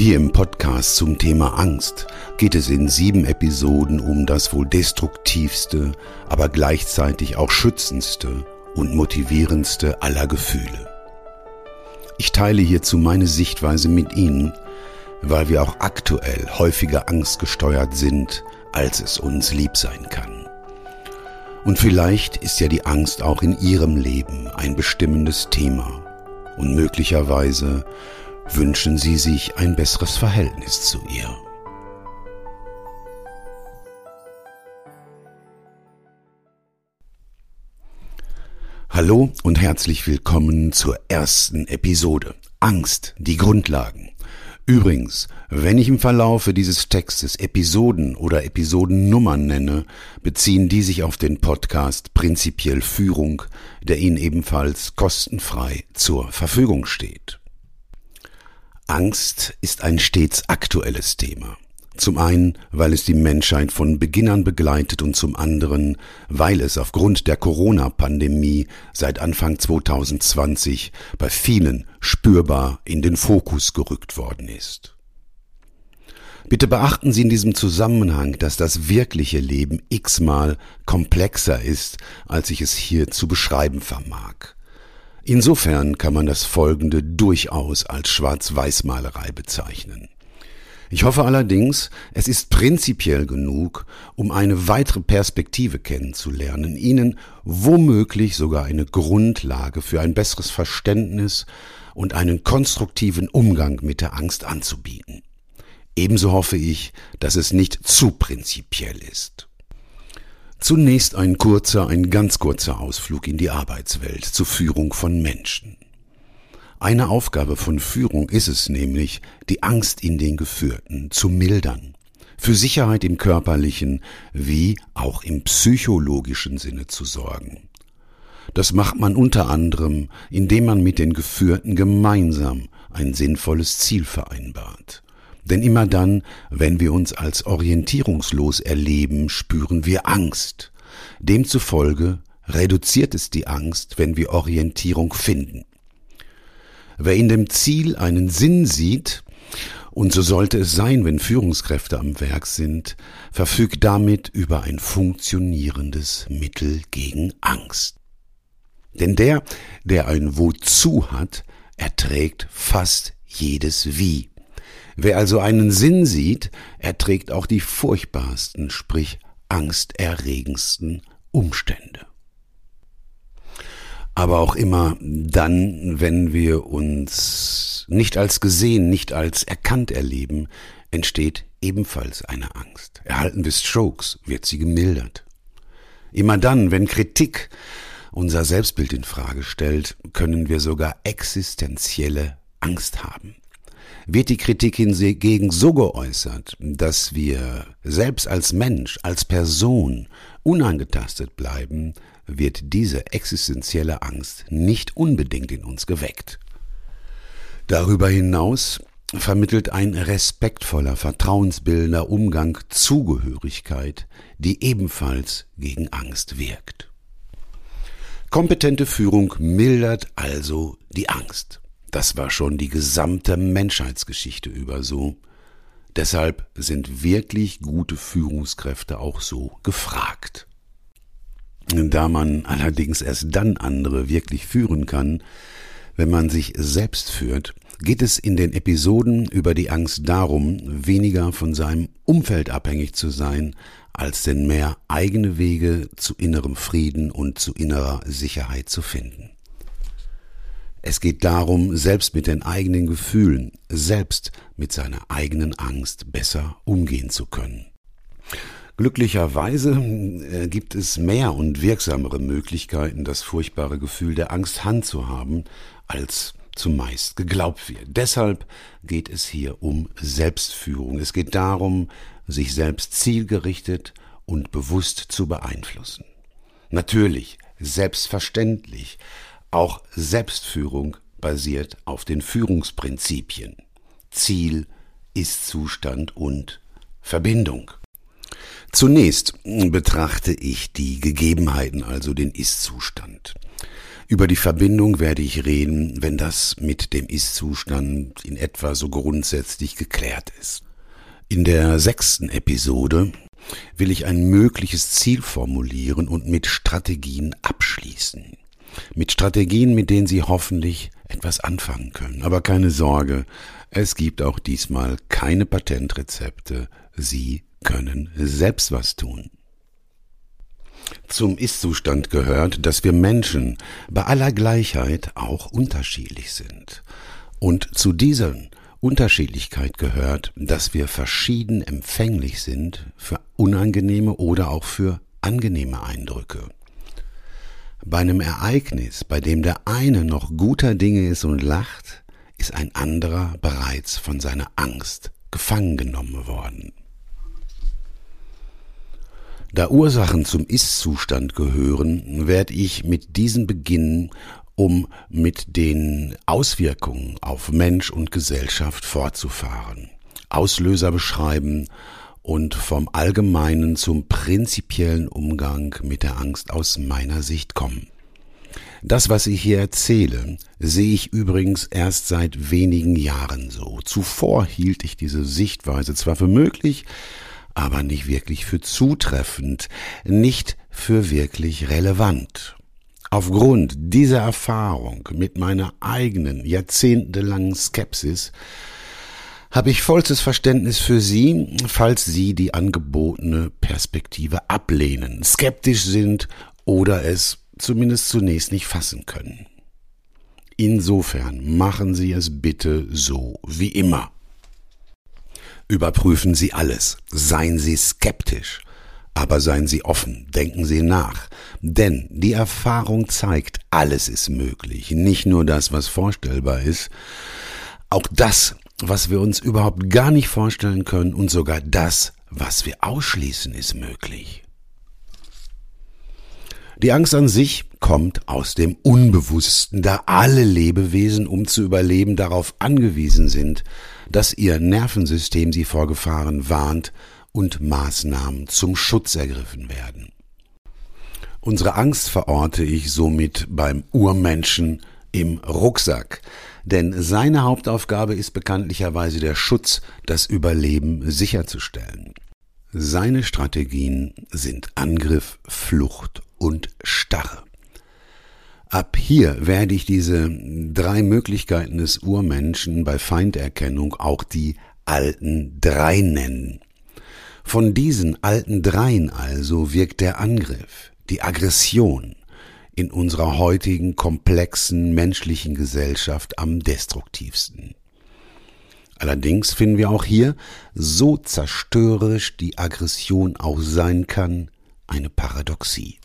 Hier im Podcast zum Thema Angst geht es in sieben Episoden um das wohl destruktivste, aber gleichzeitig auch schützendste und motivierendste aller Gefühle. Ich teile hierzu meine Sichtweise mit Ihnen, weil wir auch aktuell häufiger angstgesteuert sind, als es uns lieb sein kann. Und vielleicht ist ja die Angst auch in Ihrem Leben ein bestimmendes Thema und möglicherweise wünschen Sie sich ein besseres Verhältnis zu ihr. Hallo und herzlich willkommen zur ersten Episode. Angst, die Grundlagen. Übrigens, wenn ich im Verlaufe dieses Textes Episoden oder Episodennummern nenne, beziehen die sich auf den Podcast Prinzipiell Führung, der Ihnen ebenfalls kostenfrei zur Verfügung steht. Angst ist ein stets aktuelles Thema. Zum einen, weil es die Menschheit von Beginn an begleitet und zum anderen, weil es aufgrund der Corona-Pandemie seit Anfang 2020 bei vielen spürbar in den Fokus gerückt worden ist. Bitte beachten Sie in diesem Zusammenhang, dass das wirkliche Leben x-mal komplexer ist, als ich es hier zu beschreiben vermag. Insofern kann man das Folgende durchaus als Schwarz-Weiß-Malerei bezeichnen. Ich hoffe allerdings, es ist prinzipiell genug, um eine weitere Perspektive kennenzulernen, Ihnen womöglich sogar eine Grundlage für ein besseres Verständnis und einen konstruktiven Umgang mit der Angst anzubieten. Ebenso hoffe ich, dass es nicht zu prinzipiell ist. Zunächst ein kurzer, ein ganz kurzer Ausflug in die Arbeitswelt zur Führung von Menschen. Eine Aufgabe von Führung ist es nämlich, die Angst in den Geführten zu mildern, für Sicherheit im körperlichen wie auch im psychologischen Sinne zu sorgen. Das macht man unter anderem, indem man mit den Geführten gemeinsam ein sinnvolles Ziel vereinbart denn immer dann, wenn wir uns als orientierungslos erleben, spüren wir Angst. Demzufolge reduziert es die Angst, wenn wir Orientierung finden. Wer in dem Ziel einen Sinn sieht, und so sollte es sein, wenn Führungskräfte am Werk sind, verfügt damit über ein funktionierendes Mittel gegen Angst. Denn der, der ein Wozu hat, erträgt fast jedes Wie. Wer also einen Sinn sieht, erträgt auch die furchtbarsten, sprich angsterregendsten Umstände. Aber auch immer dann, wenn wir uns nicht als gesehen, nicht als erkannt erleben, entsteht ebenfalls eine Angst. Erhalten wir Strokes, wird sie gemildert. Immer dann, wenn Kritik unser Selbstbild in Frage stellt, können wir sogar existenzielle Angst haben wird die Kritik hingegen so geäußert, dass wir selbst als Mensch, als Person unangetastet bleiben, wird diese existenzielle Angst nicht unbedingt in uns geweckt. Darüber hinaus vermittelt ein respektvoller, vertrauensbildender Umgang Zugehörigkeit, die ebenfalls gegen Angst wirkt. Kompetente Führung mildert also die Angst. Das war schon die gesamte Menschheitsgeschichte über so. Deshalb sind wirklich gute Führungskräfte auch so gefragt. Da man allerdings erst dann andere wirklich führen kann, wenn man sich selbst führt, geht es in den Episoden über die Angst darum, weniger von seinem Umfeld abhängig zu sein, als denn mehr eigene Wege zu innerem Frieden und zu innerer Sicherheit zu finden. Es geht darum, selbst mit den eigenen Gefühlen, selbst mit seiner eigenen Angst besser umgehen zu können. Glücklicherweise äh, gibt es mehr und wirksamere Möglichkeiten, das furchtbare Gefühl der Angst handzuhaben, als zumeist geglaubt wird. Deshalb geht es hier um Selbstführung. Es geht darum, sich selbst zielgerichtet und bewusst zu beeinflussen. Natürlich, selbstverständlich, auch Selbstführung basiert auf den Führungsprinzipien Ziel, Ist-Zustand und Verbindung. Zunächst betrachte ich die Gegebenheiten, also den Ist-Zustand. Über die Verbindung werde ich reden, wenn das mit dem Ist-Zustand in etwa so grundsätzlich geklärt ist. In der sechsten Episode will ich ein mögliches Ziel formulieren und mit Strategien abschließen. Mit Strategien, mit denen Sie hoffentlich etwas anfangen können. Aber keine Sorge, es gibt auch diesmal keine Patentrezepte. Sie können selbst was tun. Zum Ist-Zustand gehört, dass wir Menschen bei aller Gleichheit auch unterschiedlich sind. Und zu dieser Unterschiedlichkeit gehört, dass wir verschieden empfänglich sind für unangenehme oder auch für angenehme Eindrücke. Bei einem Ereignis, bei dem der eine noch guter Dinge ist und lacht, ist ein anderer bereits von seiner Angst gefangen genommen worden. Da Ursachen zum Ist-Zustand gehören, werde ich mit diesen beginnen, um mit den Auswirkungen auf Mensch und Gesellschaft fortzufahren, Auslöser beschreiben und vom allgemeinen zum prinzipiellen Umgang mit der Angst aus meiner Sicht kommen. Das, was ich hier erzähle, sehe ich übrigens erst seit wenigen Jahren so. Zuvor hielt ich diese Sichtweise zwar für möglich, aber nicht wirklich für zutreffend, nicht für wirklich relevant. Aufgrund dieser Erfahrung mit meiner eigenen jahrzehntelangen Skepsis habe ich vollstes Verständnis für Sie, falls Sie die angebotene Perspektive ablehnen, skeptisch sind oder es zumindest zunächst nicht fassen können. Insofern machen Sie es bitte so wie immer. Überprüfen Sie alles, seien Sie skeptisch, aber seien Sie offen, denken Sie nach, denn die Erfahrung zeigt, alles ist möglich, nicht nur das, was vorstellbar ist, auch das, was wir uns überhaupt gar nicht vorstellen können und sogar das, was wir ausschließen, ist möglich. Die Angst an sich kommt aus dem Unbewussten, da alle Lebewesen, um zu überleben, darauf angewiesen sind, dass ihr Nervensystem sie vor Gefahren warnt und Maßnahmen zum Schutz ergriffen werden. Unsere Angst verorte ich somit beim Urmenschen im Rucksack, denn seine Hauptaufgabe ist bekanntlicherweise der Schutz, das Überleben sicherzustellen. Seine Strategien sind Angriff, Flucht und Starre. Ab hier werde ich diese drei Möglichkeiten des Urmenschen bei Feinderkennung auch die alten drei nennen. Von diesen alten dreien also wirkt der Angriff, die Aggression in unserer heutigen komplexen menschlichen Gesellschaft am destruktivsten. Allerdings finden wir auch hier, so zerstörerisch die Aggression auch sein kann, eine Paradoxie.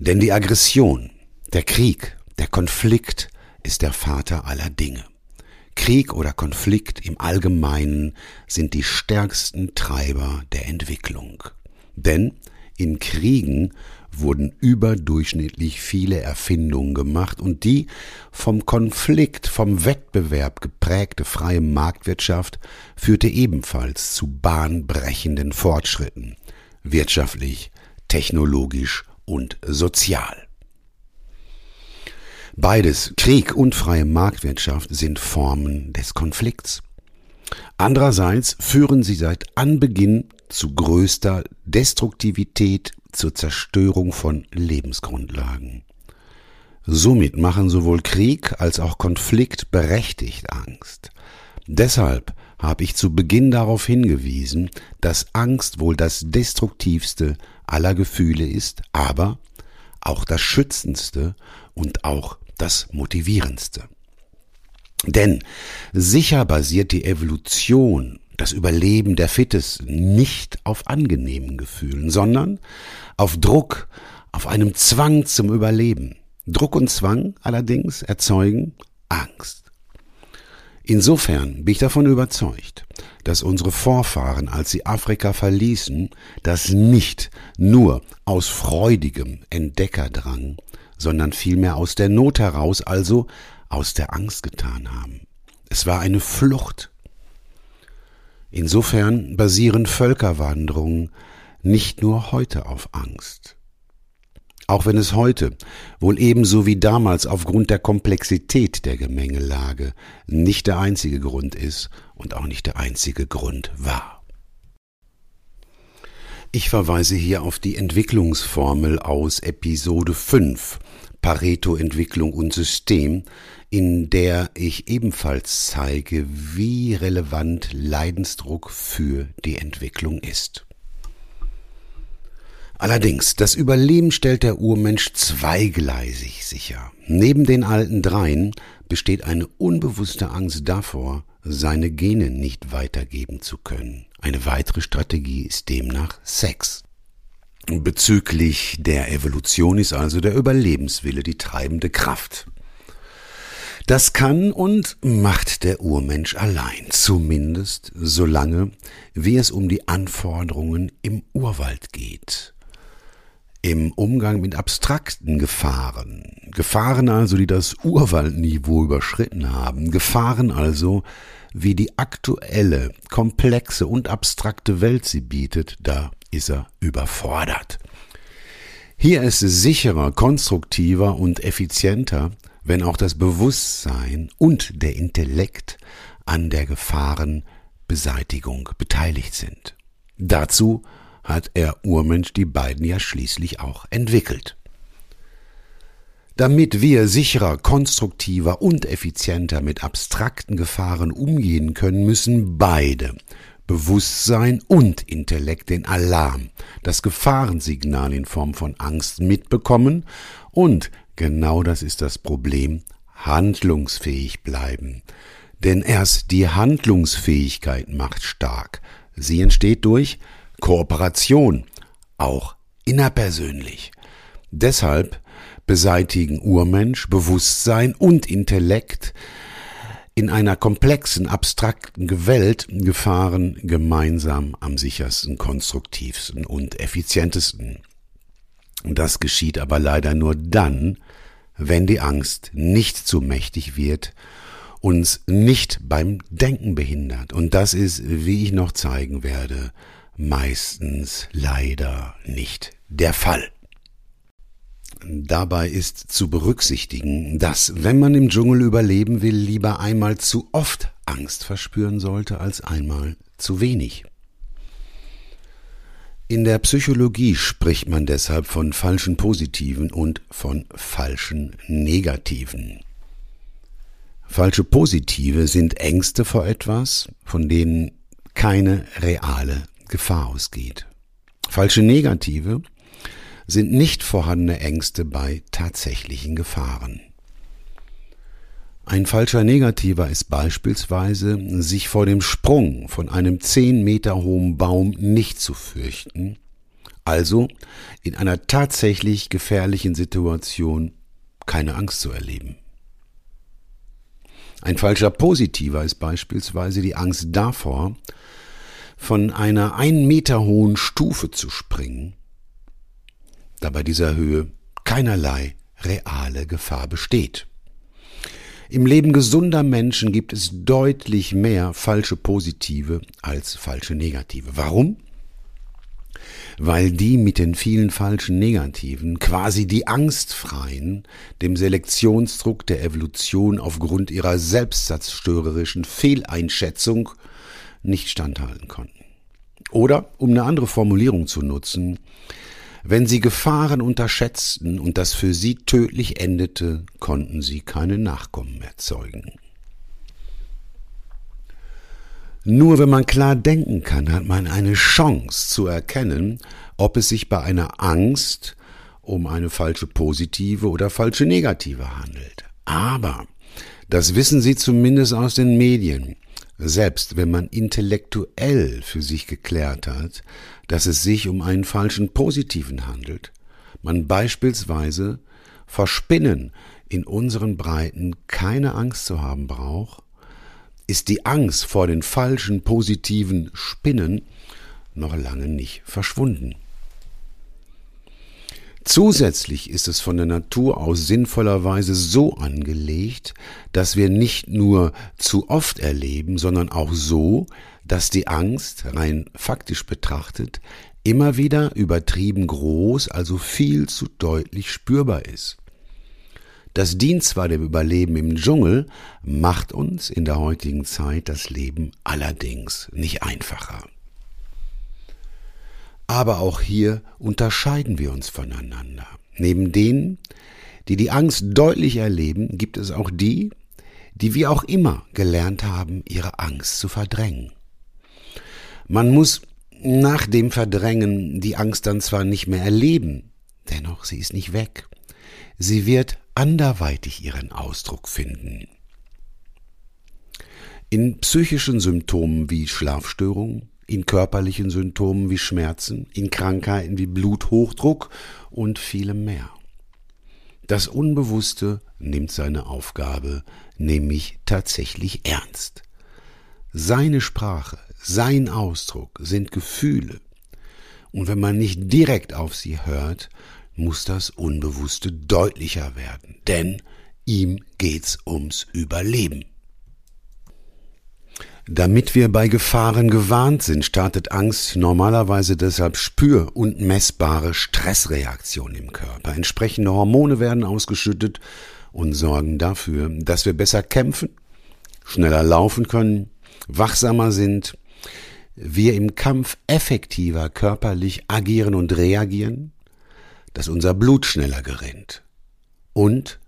Denn die Aggression, der Krieg, der Konflikt ist der Vater aller Dinge. Krieg oder Konflikt im Allgemeinen sind die stärksten Treiber der Entwicklung. Denn in Kriegen wurden überdurchschnittlich viele Erfindungen gemacht und die vom Konflikt, vom Wettbewerb geprägte freie Marktwirtschaft führte ebenfalls zu bahnbrechenden Fortschritten, wirtschaftlich, technologisch und sozial. Beides, Krieg und freie Marktwirtschaft, sind Formen des Konflikts. Andererseits führen sie seit Anbeginn zu größter Destruktivität, zur Zerstörung von Lebensgrundlagen. Somit machen sowohl Krieg als auch Konflikt berechtigt Angst. Deshalb habe ich zu Beginn darauf hingewiesen, dass Angst wohl das destruktivste aller Gefühle ist, aber auch das schützendste und auch das Motivierendste. Denn sicher basiert die Evolution, das Überleben der Fittesten nicht auf angenehmen Gefühlen, sondern auf Druck, auf einem Zwang zum Überleben. Druck und Zwang allerdings erzeugen Angst. Insofern bin ich davon überzeugt, dass unsere Vorfahren, als sie Afrika verließen, das nicht nur aus freudigem Entdeckerdrang, sondern vielmehr aus der Not heraus, also aus der Angst getan haben. Es war eine Flucht. Insofern basieren Völkerwanderungen nicht nur heute auf Angst. Auch wenn es heute, wohl ebenso wie damals aufgrund der Komplexität der Gemengelage, nicht der einzige Grund ist und auch nicht der einzige Grund war. Ich verweise hier auf die Entwicklungsformel aus Episode 5 Pareto-Entwicklung und System, in der ich ebenfalls zeige, wie relevant Leidensdruck für die Entwicklung ist. Allerdings, das Überleben stellt der Urmensch zweigleisig sicher. Neben den alten dreien besteht eine unbewusste Angst davor, seine Gene nicht weitergeben zu können. Eine weitere Strategie ist demnach Sex. Bezüglich der Evolution ist also der Überlebenswille die treibende Kraft. Das kann und macht der Urmensch allein, zumindest solange wie es um die Anforderungen im Urwald geht. Im Umgang mit abstrakten Gefahren, Gefahren also, die das Urwaldniveau überschritten haben, Gefahren also, wie die aktuelle, komplexe und abstrakte Welt sie bietet, da ist er überfordert. Hier ist es sicherer, konstruktiver und effizienter, wenn auch das Bewusstsein und der Intellekt an der Gefahrenbeseitigung beteiligt sind. Dazu hat er Urmensch die beiden ja schließlich auch entwickelt. Damit wir sicherer, konstruktiver und effizienter mit abstrakten Gefahren umgehen können, müssen beide Bewusstsein und Intellekt den Alarm, das Gefahrensignal in Form von Angst mitbekommen und genau das ist das Problem, handlungsfähig bleiben. Denn erst die Handlungsfähigkeit macht stark. Sie entsteht durch Kooperation, auch innerpersönlich. Deshalb beseitigen Urmensch, Bewusstsein und Intellekt in einer komplexen, abstrakten Welt Gefahren gemeinsam am sichersten, konstruktivsten und effizientesten. Das geschieht aber leider nur dann, wenn die Angst nicht zu mächtig wird, uns nicht beim Denken behindert. Und das ist, wie ich noch zeigen werde, meistens leider nicht der Fall. Dabei ist zu berücksichtigen, dass, wenn man im Dschungel überleben will, lieber einmal zu oft Angst verspüren sollte als einmal zu wenig. In der Psychologie spricht man deshalb von falschen Positiven und von falschen Negativen. Falsche Positive sind Ängste vor etwas, von denen keine reale Gefahr ausgeht. Falsche Negative sind nicht vorhandene Ängste bei tatsächlichen Gefahren. Ein falscher Negativer ist beispielsweise, sich vor dem Sprung von einem zehn Meter hohen Baum nicht zu fürchten, also in einer tatsächlich gefährlichen Situation keine Angst zu erleben. Ein falscher Positiver ist beispielsweise die Angst davor, von einer ein Meter hohen Stufe zu springen da bei dieser Höhe keinerlei reale Gefahr besteht. Im Leben gesunder Menschen gibt es deutlich mehr falsche positive als falsche negative. Warum? Weil die mit den vielen falschen negativen, quasi die angstfreien, dem Selektionsdruck der Evolution aufgrund ihrer selbstzerstörerischen Fehleinschätzung nicht standhalten konnten. Oder, um eine andere Formulierung zu nutzen, wenn sie Gefahren unterschätzten und das für sie tödlich endete, konnten sie keine Nachkommen erzeugen. Nur wenn man klar denken kann, hat man eine Chance zu erkennen, ob es sich bei einer Angst um eine falsche positive oder falsche negative handelt. Aber, das wissen Sie zumindest aus den Medien, selbst wenn man intellektuell für sich geklärt hat, dass es sich um einen falschen positiven handelt, man beispielsweise vor Spinnen in unseren Breiten keine Angst zu haben braucht, ist die Angst vor den falschen positiven Spinnen noch lange nicht verschwunden. Zusätzlich ist es von der Natur aus sinnvollerweise so angelegt, dass wir nicht nur zu oft erleben, sondern auch so, dass die Angst, rein faktisch betrachtet, immer wieder übertrieben groß, also viel zu deutlich spürbar ist. Das dient zwar dem Überleben im Dschungel, macht uns in der heutigen Zeit das Leben allerdings nicht einfacher. Aber auch hier unterscheiden wir uns voneinander. Neben denen, die die Angst deutlich erleben, gibt es auch die, die wie auch immer gelernt haben, ihre Angst zu verdrängen. Man muss nach dem Verdrängen die Angst dann zwar nicht mehr erleben, dennoch sie ist nicht weg. Sie wird anderweitig ihren Ausdruck finden. In psychischen Symptomen wie Schlafstörungen, in körperlichen Symptomen wie Schmerzen, in Krankheiten wie Bluthochdruck und vielem mehr. Das Unbewusste nimmt seine Aufgabe nämlich tatsächlich ernst. Seine Sprache, sein Ausdruck sind Gefühle. Und wenn man nicht direkt auf sie hört, muss das Unbewusste deutlicher werden, denn ihm geht's ums Überleben. Damit wir bei Gefahren gewarnt sind, startet Angst normalerweise deshalb spür- und messbare Stressreaktionen im Körper. Entsprechende Hormone werden ausgeschüttet und sorgen dafür, dass wir besser kämpfen, schneller laufen können, wachsamer sind, wir im Kampf effektiver körperlich agieren und reagieren, dass unser Blut schneller gerinnt und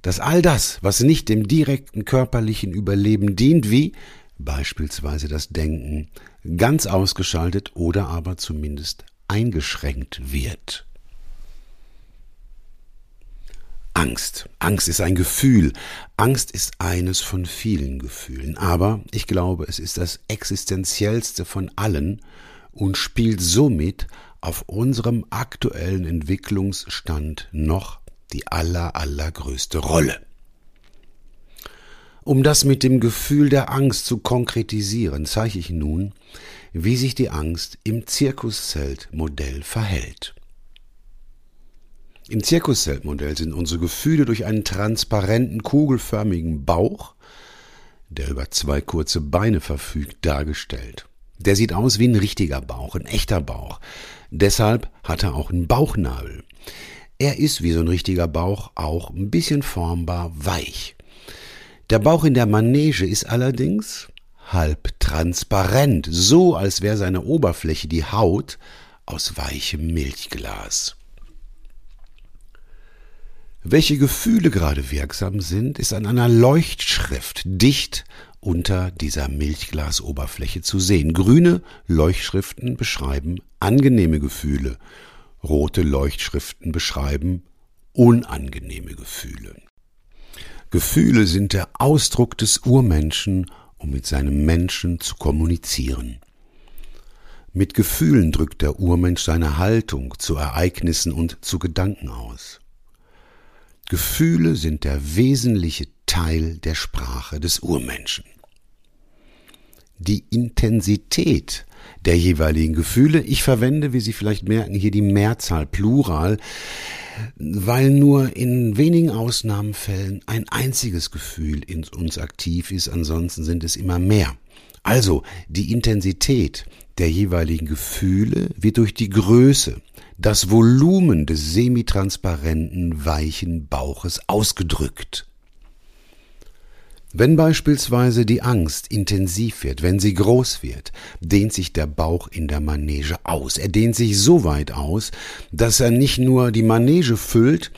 dass all das, was nicht dem direkten körperlichen Überleben dient, wie beispielsweise das Denken, ganz ausgeschaltet oder aber zumindest eingeschränkt wird. Angst. Angst ist ein Gefühl. Angst ist eines von vielen Gefühlen. Aber ich glaube, es ist das existenziellste von allen und spielt somit auf unserem aktuellen Entwicklungsstand noch die aller, allergrößte Rolle. Um das mit dem Gefühl der Angst zu konkretisieren, zeige ich nun, wie sich die Angst im Zirkuszeltmodell verhält. Im Zirkuszeltmodell sind unsere Gefühle durch einen transparenten, kugelförmigen Bauch, der über zwei kurze Beine verfügt, dargestellt. Der sieht aus wie ein richtiger Bauch, ein echter Bauch. Deshalb hat er auch einen Bauchnabel. Er ist wie so ein richtiger Bauch auch ein bisschen formbar weich. Der Bauch in der Manege ist allerdings halb transparent, so als wäre seine Oberfläche die Haut aus weichem Milchglas. Welche Gefühle gerade wirksam sind, ist an einer Leuchtschrift dicht unter dieser Milchglasoberfläche zu sehen. Grüne Leuchtschriften beschreiben angenehme Gefühle, rote Leuchtschriften beschreiben unangenehme Gefühle. Gefühle sind der Ausdruck des Urmenschen, um mit seinem Menschen zu kommunizieren. Mit Gefühlen drückt der Urmensch seine Haltung zu Ereignissen und zu Gedanken aus. Gefühle sind der wesentliche Teil der Sprache des Urmenschen. Die Intensität der jeweiligen Gefühle, ich verwende, wie Sie vielleicht merken, hier die Mehrzahl Plural, weil nur in wenigen Ausnahmefällen ein einziges Gefühl in uns aktiv ist, ansonsten sind es immer mehr. Also die Intensität der jeweiligen Gefühle wird durch die Größe, das Volumen des semitransparenten, weichen Bauches ausgedrückt. Wenn beispielsweise die Angst intensiv wird, wenn sie groß wird, dehnt sich der Bauch in der Manege aus. Er dehnt sich so weit aus, dass er nicht nur die Manege füllt,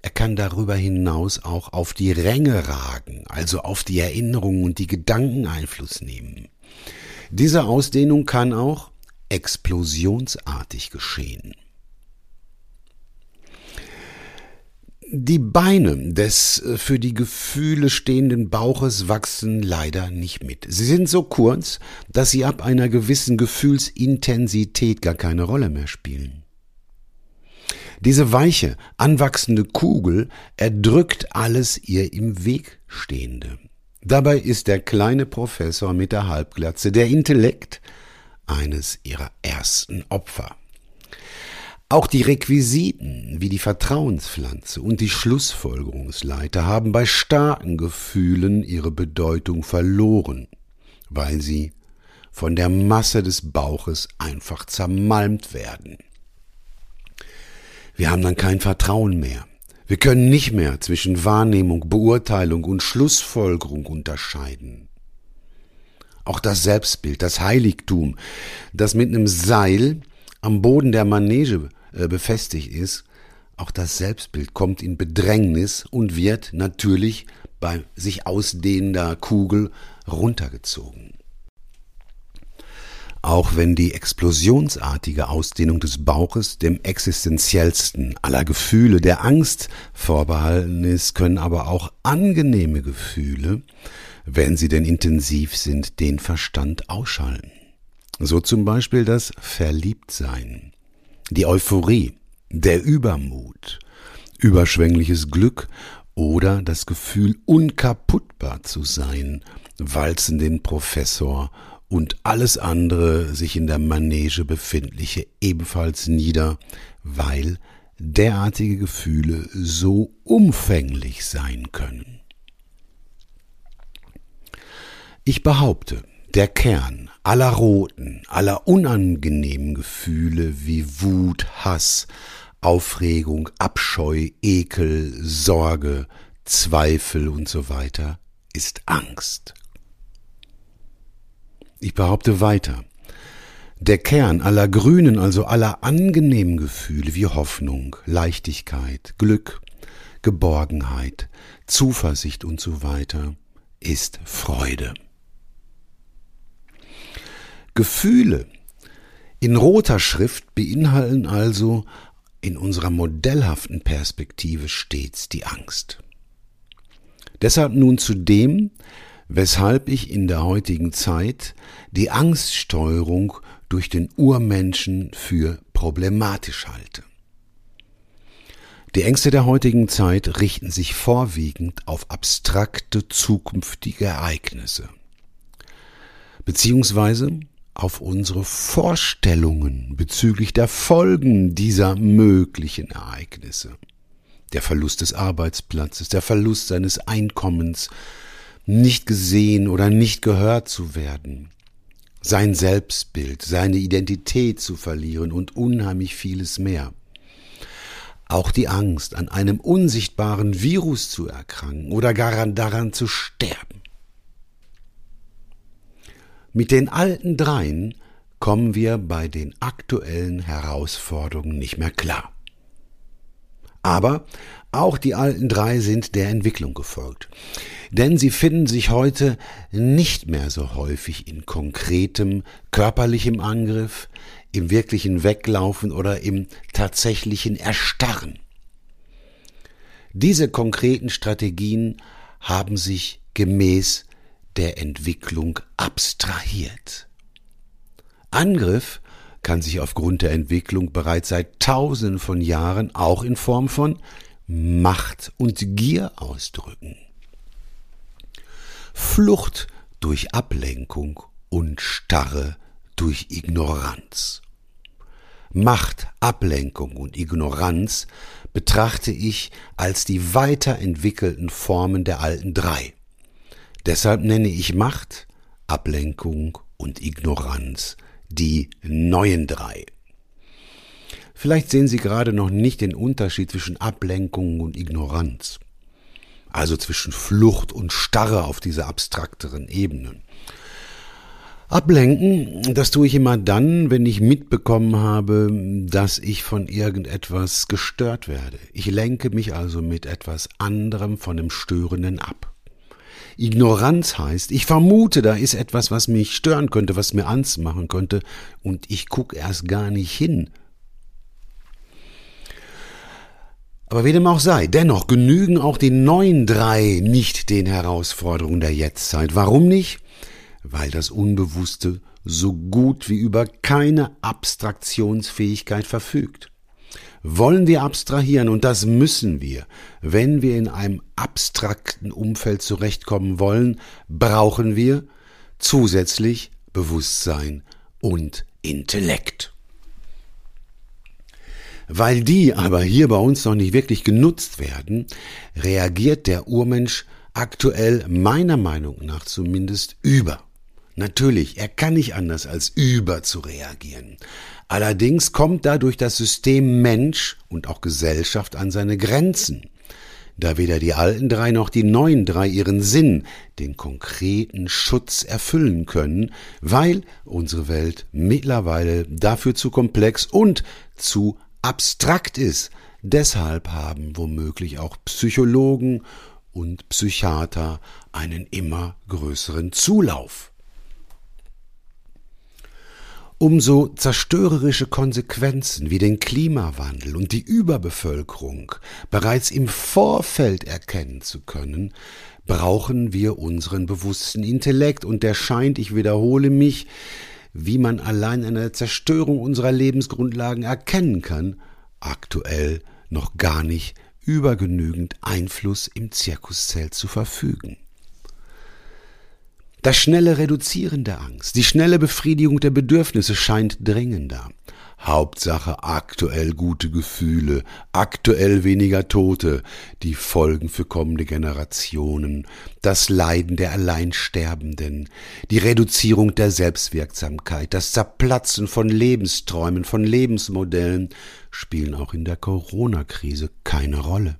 er kann darüber hinaus auch auf die Ränge ragen, also auf die Erinnerungen und die Gedanken Einfluss nehmen. Diese Ausdehnung kann auch explosionsartig geschehen. Die Beine des äh, für die Gefühle stehenden Bauches wachsen leider nicht mit. Sie sind so kurz, dass sie ab einer gewissen Gefühlsintensität gar keine Rolle mehr spielen. Diese weiche, anwachsende Kugel erdrückt alles ihr im Weg Stehende. Dabei ist der kleine Professor mit der Halbglatze der Intellekt eines ihrer ersten Opfer. Auch die Requisiten wie die Vertrauenspflanze und die Schlussfolgerungsleiter haben bei starken Gefühlen ihre Bedeutung verloren, weil sie von der Masse des Bauches einfach zermalmt werden. Wir haben dann kein Vertrauen mehr. Wir können nicht mehr zwischen Wahrnehmung, Beurteilung und Schlussfolgerung unterscheiden. Auch das Selbstbild, das Heiligtum, das mit einem Seil am Boden der Manege äh, befestigt ist, auch das Selbstbild kommt in Bedrängnis und wird natürlich bei sich ausdehnender Kugel runtergezogen. Auch wenn die explosionsartige Ausdehnung des Bauches dem existenziellsten aller Gefühle der Angst vorbehalten ist, können aber auch angenehme Gefühle, wenn sie denn intensiv sind, den Verstand ausschalten. So zum Beispiel das Verliebtsein, die Euphorie, der Übermut, überschwängliches Glück oder das Gefühl, unkaputtbar zu sein, walzen den Professor und alles andere sich in der Manege befindliche ebenfalls nieder, weil derartige Gefühle so umfänglich sein können. Ich behaupte, der Kern aller roten, aller unangenehmen Gefühle wie Wut, Hass, Aufregung, Abscheu, Ekel, Sorge, Zweifel und so weiter ist Angst. Ich behaupte weiter. Der Kern aller grünen, also aller angenehmen Gefühle wie Hoffnung, Leichtigkeit, Glück, Geborgenheit, Zuversicht und so weiter ist Freude. Gefühle in roter Schrift beinhalten also in unserer modellhaften Perspektive stets die Angst. Deshalb nun zu dem, weshalb ich in der heutigen Zeit die Angststeuerung durch den Urmenschen für problematisch halte. Die Ängste der heutigen Zeit richten sich vorwiegend auf abstrakte zukünftige Ereignisse, beziehungsweise auf unsere Vorstellungen bezüglich der Folgen dieser möglichen Ereignisse. Der Verlust des Arbeitsplatzes, der Verlust seines Einkommens, nicht gesehen oder nicht gehört zu werden, sein Selbstbild, seine Identität zu verlieren und unheimlich vieles mehr. Auch die Angst, an einem unsichtbaren Virus zu erkranken oder gar daran zu sterben. Mit den alten dreien kommen wir bei den aktuellen Herausforderungen nicht mehr klar. Aber auch die alten drei sind der Entwicklung gefolgt. Denn sie finden sich heute nicht mehr so häufig in konkretem körperlichem Angriff, im wirklichen Weglaufen oder im tatsächlichen Erstarren. Diese konkreten Strategien haben sich gemäß der Entwicklung abstrahiert. Angriff kann sich aufgrund der Entwicklung bereits seit tausenden von Jahren auch in Form von Macht und Gier ausdrücken. Flucht durch Ablenkung und Starre durch Ignoranz. Macht, Ablenkung und Ignoranz betrachte ich als die weiterentwickelten Formen der alten drei. Deshalb nenne ich Macht, Ablenkung und Ignoranz die neuen drei. Vielleicht sehen Sie gerade noch nicht den Unterschied zwischen Ablenkung und Ignoranz, also zwischen Flucht und Starre auf dieser abstrakteren Ebene. Ablenken, das tue ich immer dann, wenn ich mitbekommen habe, dass ich von irgendetwas gestört werde. Ich lenke mich also mit etwas anderem von dem Störenden ab. Ignoranz heißt, ich vermute, da ist etwas, was mich stören könnte, was mir Angst machen könnte, und ich gucke erst gar nicht hin. Aber wie dem auch sei, dennoch genügen auch die neuen drei nicht den Herausforderungen der Jetztzeit. Warum nicht? Weil das Unbewusste so gut wie über keine Abstraktionsfähigkeit verfügt wollen wir abstrahieren und das müssen wir. Wenn wir in einem abstrakten Umfeld zurechtkommen wollen, brauchen wir zusätzlich Bewusstsein und Intellekt. Weil die aber hier bei uns noch nicht wirklich genutzt werden, reagiert der Urmensch aktuell meiner Meinung nach zumindest über. Natürlich, er kann nicht anders als über zu reagieren. Allerdings kommt dadurch das System Mensch und auch Gesellschaft an seine Grenzen, da weder die alten drei noch die neuen drei ihren Sinn, den konkreten Schutz erfüllen können, weil unsere Welt mittlerweile dafür zu komplex und zu abstrakt ist. Deshalb haben womöglich auch Psychologen und Psychiater einen immer größeren Zulauf. Umso zerstörerische Konsequenzen wie den Klimawandel und die Überbevölkerung bereits im Vorfeld erkennen zu können, brauchen wir unseren bewussten Intellekt und der scheint, ich wiederhole mich, wie man allein eine Zerstörung unserer Lebensgrundlagen erkennen kann, aktuell noch gar nicht über genügend Einfluss im Zirkuszelt zu verfügen. Das schnelle Reduzieren der Angst, die schnelle Befriedigung der Bedürfnisse scheint dringender. Hauptsache aktuell gute Gefühle, aktuell weniger Tote, die Folgen für kommende Generationen, das Leiden der Alleinsterbenden, die Reduzierung der Selbstwirksamkeit, das Zerplatzen von Lebensträumen, von Lebensmodellen spielen auch in der Corona-Krise keine Rolle.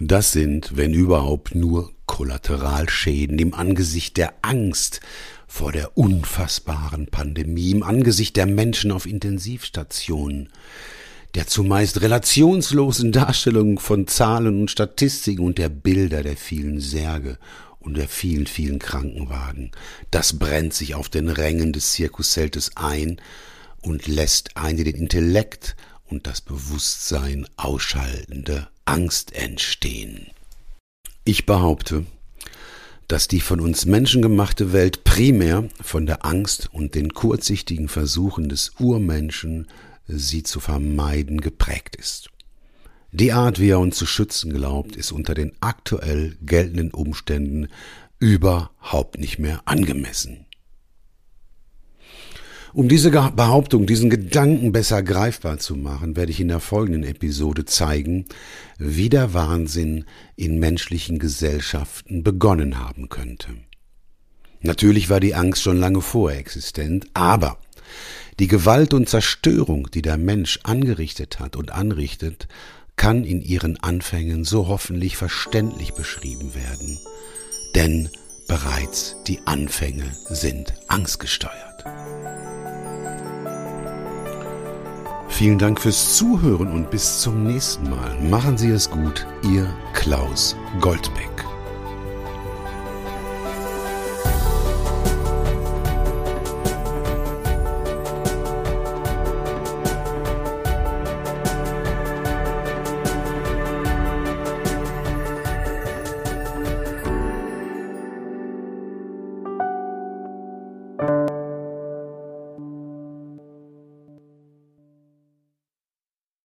Das sind, wenn überhaupt, nur Kollateralschäden im Angesicht der Angst vor der unfassbaren Pandemie, im Angesicht der Menschen auf Intensivstationen, der zumeist relationslosen Darstellung von Zahlen und Statistiken und der Bilder der vielen Särge und der vielen, vielen Krankenwagen. Das brennt sich auf den Rängen des Zirkuszeltes ein und lässt eine den Intellekt und das Bewusstsein ausschaltende Angst entstehen. Ich behaupte, dass die von uns Menschen gemachte Welt primär von der Angst und den kurzsichtigen Versuchen des Urmenschen, sie zu vermeiden, geprägt ist. Die Art, wie er uns zu schützen glaubt, ist unter den aktuell geltenden Umständen überhaupt nicht mehr angemessen. Um diese Behauptung, diesen Gedanken besser greifbar zu machen, werde ich in der folgenden Episode zeigen, wie der Wahnsinn in menschlichen Gesellschaften begonnen haben könnte. Natürlich war die Angst schon lange vorher existent, aber die Gewalt und Zerstörung, die der Mensch angerichtet hat und anrichtet, kann in ihren Anfängen so hoffentlich verständlich beschrieben werden, denn bereits die Anfänge sind angstgesteuert. Vielen Dank fürs Zuhören und bis zum nächsten Mal. Machen Sie es gut, Ihr Klaus Goldbeck.